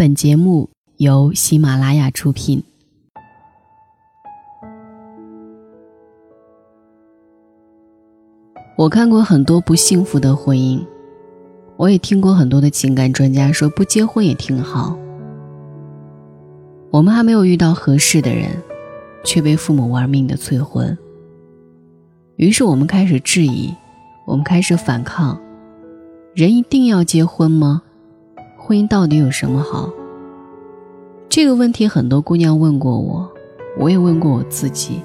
本节目由喜马拉雅出品。我看过很多不幸福的婚姻，我也听过很多的情感专家说不结婚也挺好。我们还没有遇到合适的人，却被父母玩命的催婚。于是我们开始质疑，我们开始反抗：人一定要结婚吗？婚姻到底有什么好？这个问题很多姑娘问过我，我也问过我自己。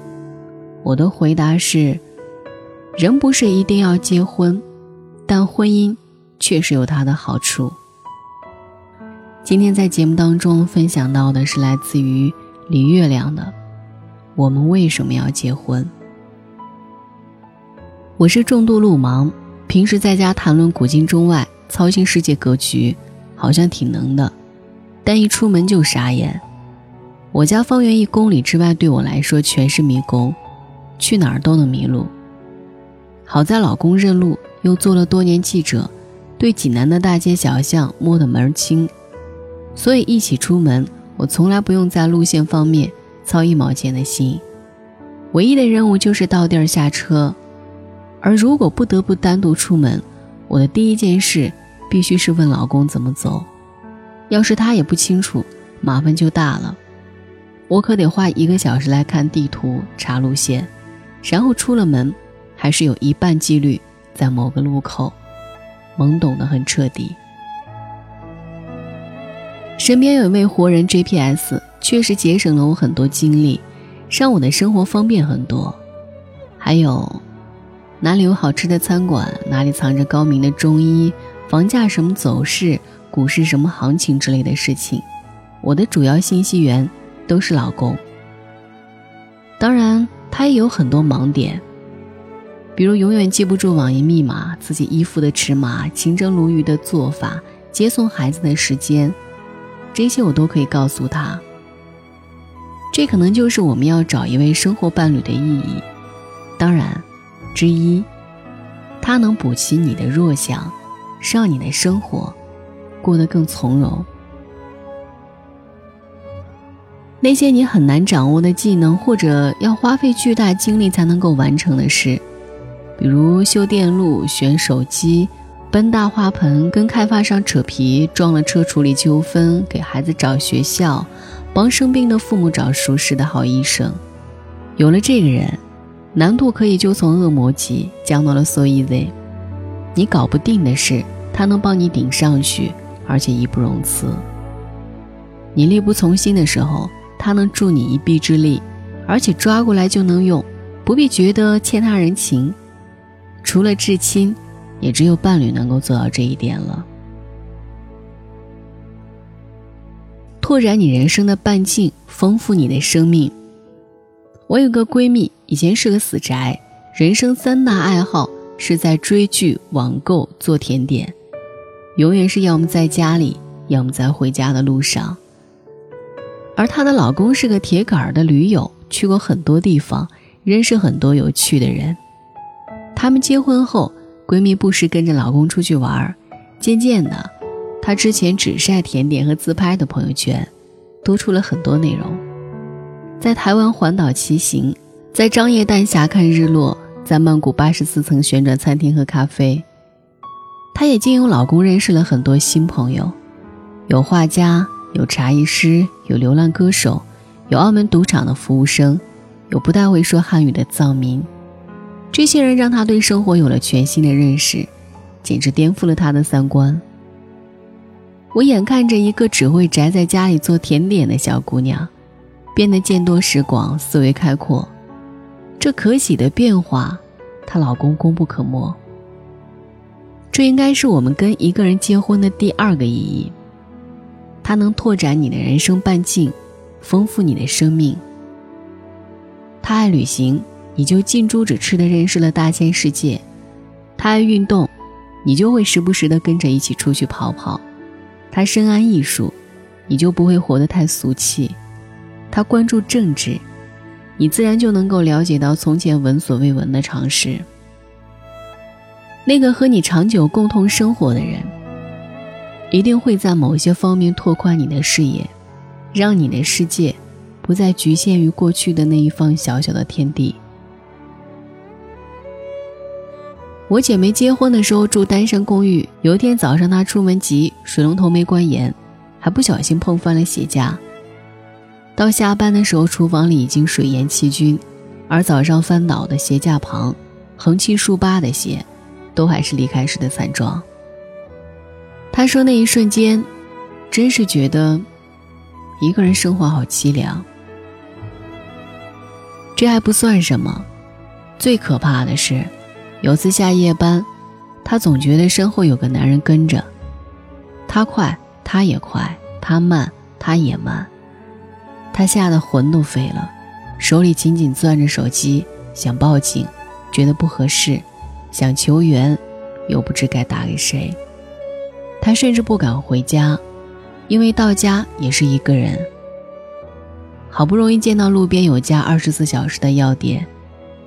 我的回答是：人不是一定要结婚，但婚姻确实有它的好处。今天在节目当中分享到的是来自于李月亮的《我们为什么要结婚》。我是重度路盲，平时在家谈论古今中外，操心世界格局。好像挺能的，但一出门就傻眼。我家方圆一公里之外对我来说全是迷宫，去哪儿都能迷路。好在老公认路，又做了多年记者，对济南的大街小巷摸得门儿清，所以一起出门，我从来不用在路线方面操一毛钱的心。唯一的任务就是到地儿下车，而如果不得不单独出门，我的第一件事。必须是问老公怎么走，要是他也不清楚，麻烦就大了。我可得花一个小时来看地图、查路线，然后出了门，还是有一半几率在某个路口，懵懂的很彻底。身边有一位活人 GPS，确实节省了我很多精力，让我的生活方便很多。还有，哪里有好吃的餐馆，哪里藏着高明的中医。房价什么走势，股市什么行情之类的事情，我的主要信息源都是老公。当然，他也有很多盲点，比如永远记不住网银密码、自己衣服的尺码、清蒸鲈鱼的做法、接送孩子的时间，这些我都可以告诉他。这可能就是我们要找一位生活伴侣的意义。当然，之一，他能补齐你的弱项。让你的生活过得更从容。那些你很难掌握的技能，或者要花费巨大精力才能够完成的事，比如修电路、选手机、搬大花盆、跟开发商扯皮、撞了车处理纠纷、给孩子找学校、帮生病的父母找熟识的好医生。有了这个人，难度可以就从恶魔级降到了 so easy。你搞不定的事，他能帮你顶上去，而且义不容辞。你力不从心的时候，他能助你一臂之力，而且抓过来就能用，不必觉得欠他人情。除了至亲，也只有伴侣能够做到这一点了。拓展你人生的半径，丰富你的生命。我有个闺蜜，以前是个死宅，人生三大爱好。是在追剧、网购、做甜点，永远是要么在家里，要么在回家的路上。而她的老公是个铁杆的驴友，去过很多地方，认识很多有趣的人。他们结婚后，闺蜜不时跟着老公出去玩儿，渐渐的，她之前只晒甜点和自拍的朋友圈，多出了很多内容。在台湾环岛骑行，在张掖丹霞看日落。在曼谷八十四层旋转餐厅喝咖啡，她也经由老公认识了很多新朋友，有画家，有茶艺师，有流浪歌手，有澳门赌场的服务生，有不太会说汉语的藏民。这些人让她对生活有了全新的认识，简直颠覆了她的三观。我眼看着一个只会宅在家里做甜点的小姑娘，变得见多识广，思维开阔。这可喜的变化，她老公功不可没。这应该是我们跟一个人结婚的第二个意义。他能拓展你的人生半径，丰富你的生命。他爱旅行，你就近朱者赤的认识了大千世界。他爱运动，你就会时不时的跟着一起出去跑跑。他深谙艺术，你就不会活得太俗气。他关注政治。你自然就能够了解到从前闻所未闻的常识。那个和你长久共同生活的人，一定会在某些方面拓宽你的视野，让你的世界不再局限于过去的那一方小小的天地。我姐妹结婚的时候住单身公寓，有一天早上她出门急，水龙头没关严，还不小心碰翻了鞋架。到下班的时候，厨房里已经水淹七军，而早上翻倒的鞋架旁，横七竖八的鞋，都还是离开时的惨状。他说那一瞬间，真是觉得一个人生活好凄凉。这还不算什么，最可怕的是。有次下夜班，他总觉得身后有个男人跟着，他快，他也快；他慢，他也慢。他吓得魂都飞了，手里紧紧攥着手机，想报警，觉得不合适，想求援，又不知该打给谁。他甚至不敢回家，因为到家也是一个人。好不容易见到路边有家二十四小时的药店。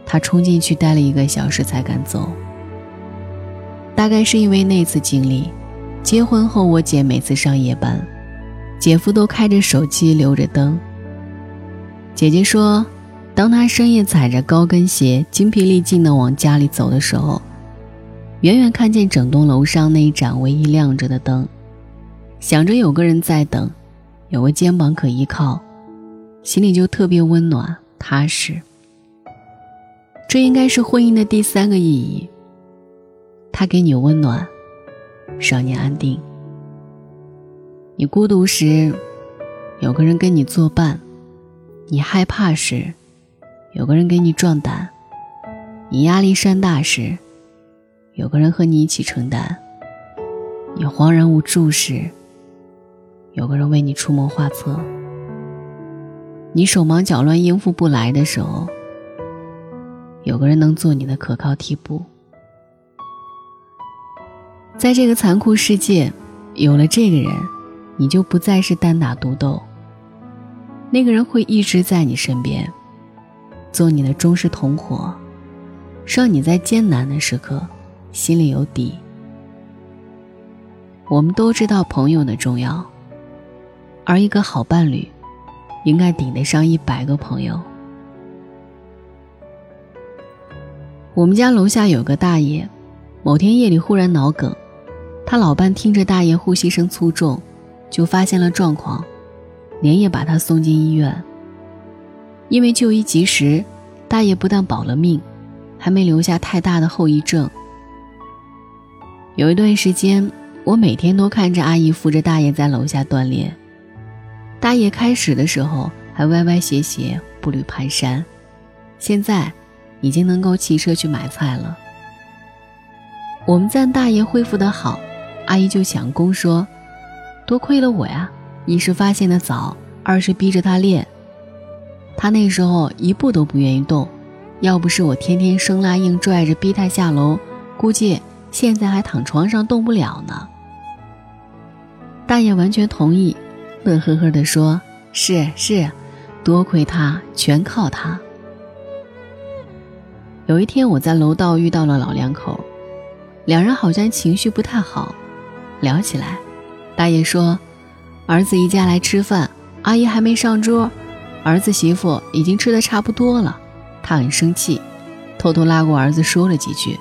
他冲进去待了一个小时才敢走。大概是因为那次经历，结婚后我姐每次上夜班，姐夫都开着手机留着灯。姐姐说，当他深夜踩着高跟鞋精疲力尽地往家里走的时候，远远看见整栋楼上那一盏唯一亮着的灯，想着有个人在等，有个肩膀可依靠，心里就特别温暖踏实。这应该是婚姻的第三个意义。它给你温暖，让你安定。你孤独时，有个人跟你作伴；你害怕时，有个人给你壮胆；你压力山大时，有个人和你一起承担；你恍然无助时，有个人为你出谋划策；你手忙脚乱应付不来的时候。有个人能做你的可靠替补，在这个残酷世界，有了这个人，你就不再是单打独斗。那个人会一直在你身边，做你的忠实同伙，让你在艰难的时刻心里有底。我们都知道朋友的重要，而一个好伴侣，应该顶得上一百个朋友。我们家楼下有个大爷，某天夜里忽然脑梗，他老伴听着大爷呼吸声粗重，就发现了状况，连夜把他送进医院。因为就医及时，大爷不但保了命，还没留下太大的后遗症。有一段时间，我每天都看着阿姨扶着大爷在楼下锻炼。大爷开始的时候还歪歪斜斜、步履蹒跚，现在。已经能够骑车去买菜了。我们赞大爷恢复的好，阿姨就想功说：“多亏了我呀，一是发现的早，二是逼着他练。他那时候一步都不愿意动，要不是我天天生拉硬拽着逼他下楼，估计现在还躺床上动不了呢。”大爷完全同意，乐呵呵地说：“是是，多亏他，全靠他。”有一天，我在楼道遇到了老两口，两人好像情绪不太好，聊起来。大爷说：“儿子一家来吃饭，阿姨还没上桌，儿子媳妇已经吃的差不多了，他很生气，偷偷拉过儿子说了几句，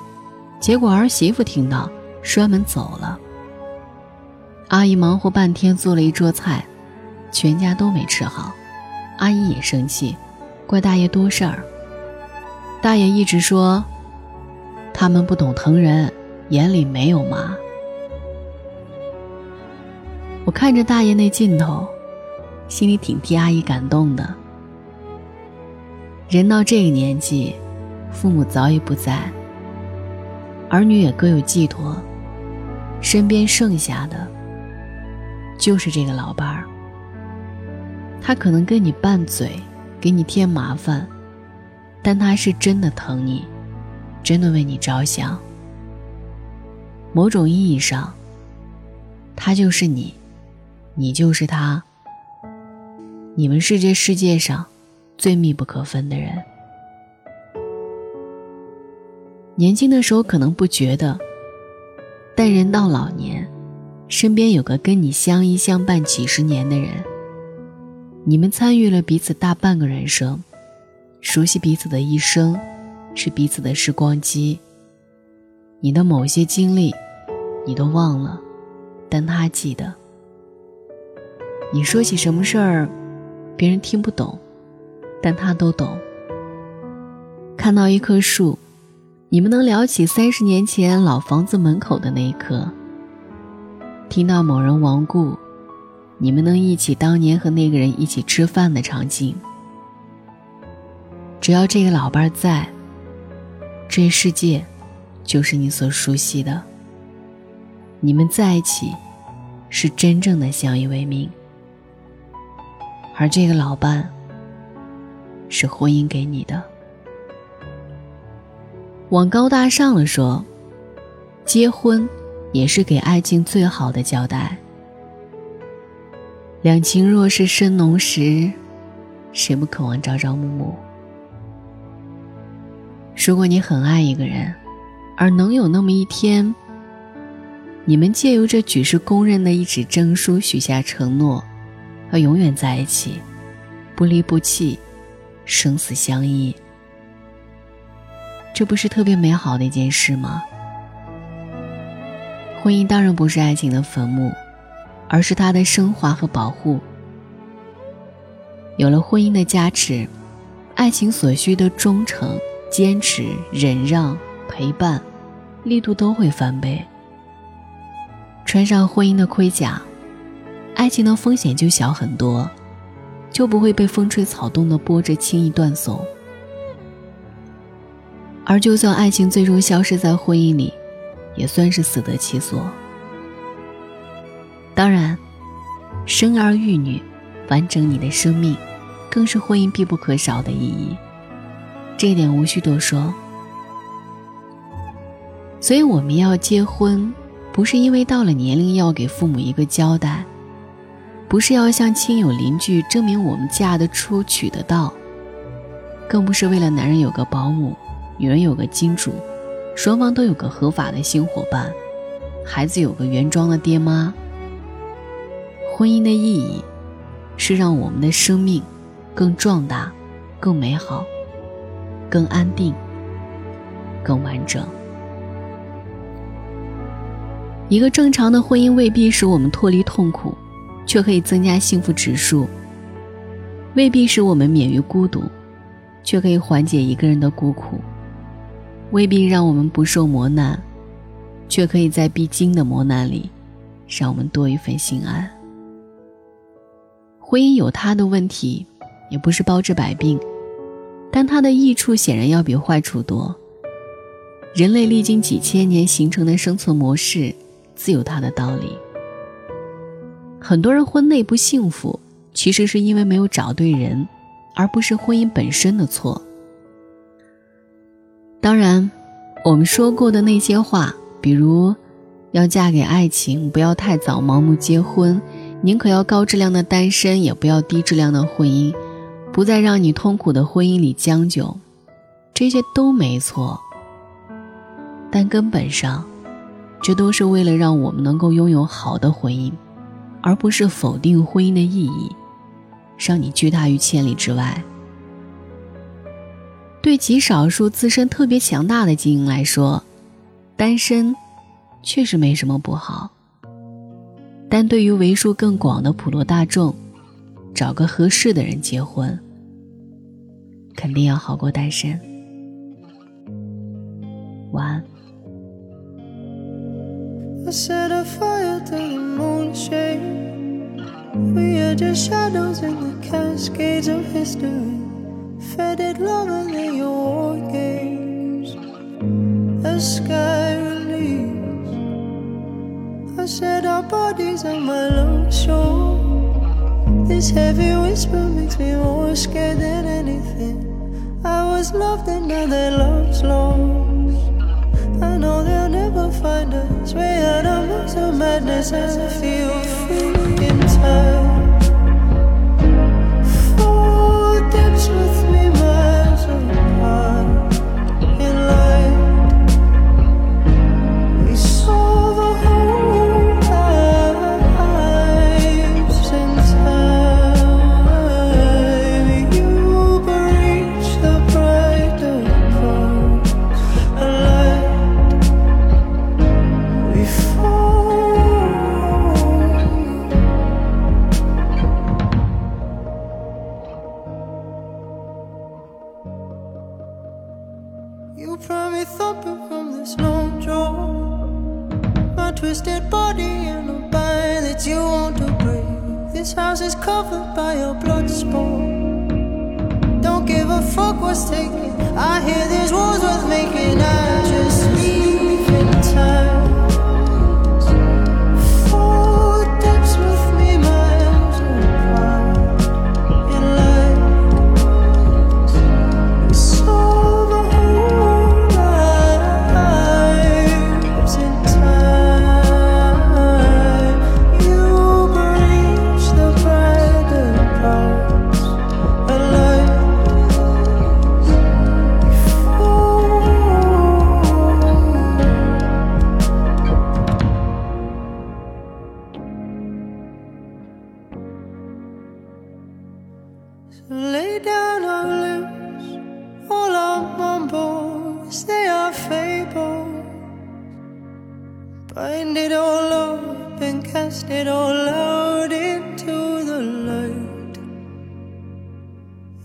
结果儿媳妇听到，摔门走了。阿姨忙活半天做了一桌菜，全家都没吃好，阿姨也生气，怪大爷多事儿。”大爷一直说，他们不懂疼人，眼里没有妈。我看着大爷那劲头，心里挺替阿姨感动的。人到这个年纪，父母早已不在，儿女也各有寄托，身边剩下的，就是这个老伴儿。他可能跟你拌嘴，给你添麻烦。但他是真的疼你，真的为你着想。某种意义上，他就是你，你就是他。你们是这世界上最密不可分的人。年轻的时候可能不觉得，但人到老年，身边有个跟你相依相伴几十年的人，你们参与了彼此大半个人生，熟悉彼此的一生，是彼此的时光机。你的某些经历，你都忘了，但他记得。你说起什么事儿，别人听不懂，但他都懂。看到一棵树，你们能聊起三十年前老房子门口的那一棵。听到某人亡故，你们能忆起当年和那个人一起吃饭的场景。只要这个老伴在，这世界。就是你所熟悉的。你们在一起，是真正的相依为命。而这个老伴，是婚姻给你的。往高大上了说，结婚也是给爱情最好的交代。两情若是深浓时，谁不渴望朝朝暮暮？如果你很爱一个人，而能有那么一天，你们借由这举世公认的一纸证书许下承诺，要永远在一起，不离不弃，生死相依，这不是特别美好的一件事吗？婚姻当然不是爱情的坟墓，而是它的升华和保护。有了婚姻的加持，爱情所需的忠诚、坚持、忍让、陪伴。力度都会翻倍。穿上婚姻的盔甲，爱情的风险就小很多，就不会被风吹草动的波折轻易断送。而就算爱情最终消失在婚姻里，也算是死得其所。当然，生儿育女，完整你的生命，更是婚姻必不可少的意义。这一点无需多说。所以我们要结婚，不是因为到了年龄要给父母一个交代，不是要向亲友邻居证明我们嫁得出娶得到，更不是为了男人有个保姆，女人有个金主，双方都有个合法的新伙伴，孩子有个原装的爹妈。婚姻的意义，是让我们的生命更壮大、更美好、更安定、更完整。一个正常的婚姻未必使我们脱离痛苦，却可以增加幸福指数；未必使我们免于孤独，却可以缓解一个人的孤苦；未必让我们不受磨难，却可以在必经的磨难里，让我们多一份心安。婚姻有它的问题，也不是包治百病，但它的益处显然要比坏处多。人类历经几千年形成的生存模式。自有它的道理。很多人婚内不幸福，其实是因为没有找对人，而不是婚姻本身的错。当然，我们说过的那些话，比如要嫁给爱情，不要太早盲目结婚，宁可要高质量的单身，也不要低质量的婚姻，不再让你痛苦的婚姻里将就，这些都没错。但根本上。这都是为了让我们能够拥有好的婚姻，而不是否定婚姻的意义，让你拒他于千里之外。对极少数自身特别强大的精英来说，单身确实没什么不好。但对于为数更广的普罗大众，找个合适的人结婚，肯定要好过单身。I set a fire to the moonshine. We are just shadows in the cascades of history. Faded longer than your war games. The sky release. I set our bodies on my long shore. This heavy whisper makes me more scared than anything. I was loved and now that love's lost know they'll never find us. We had a mass of madness and feel free in time. Lay down our lips, all our mumbles, they are fables. Bind it all up and cast it all out into the light.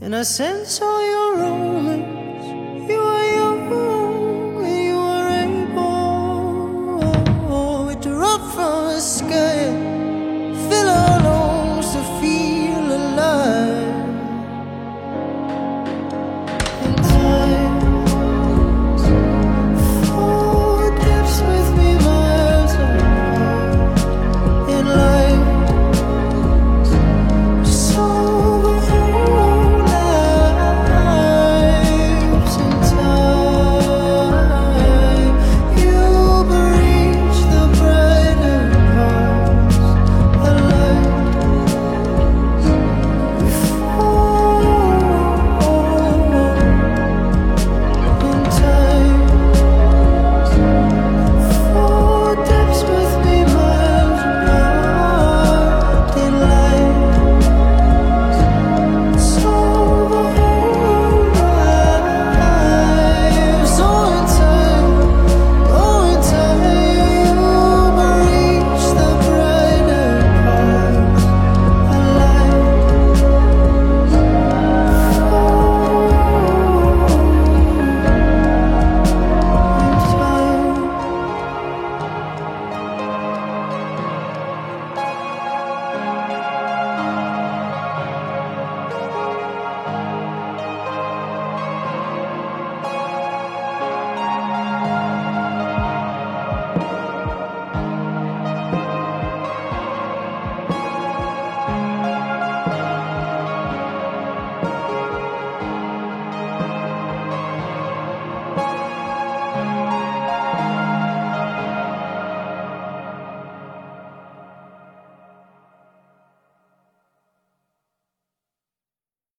And I sense all your romance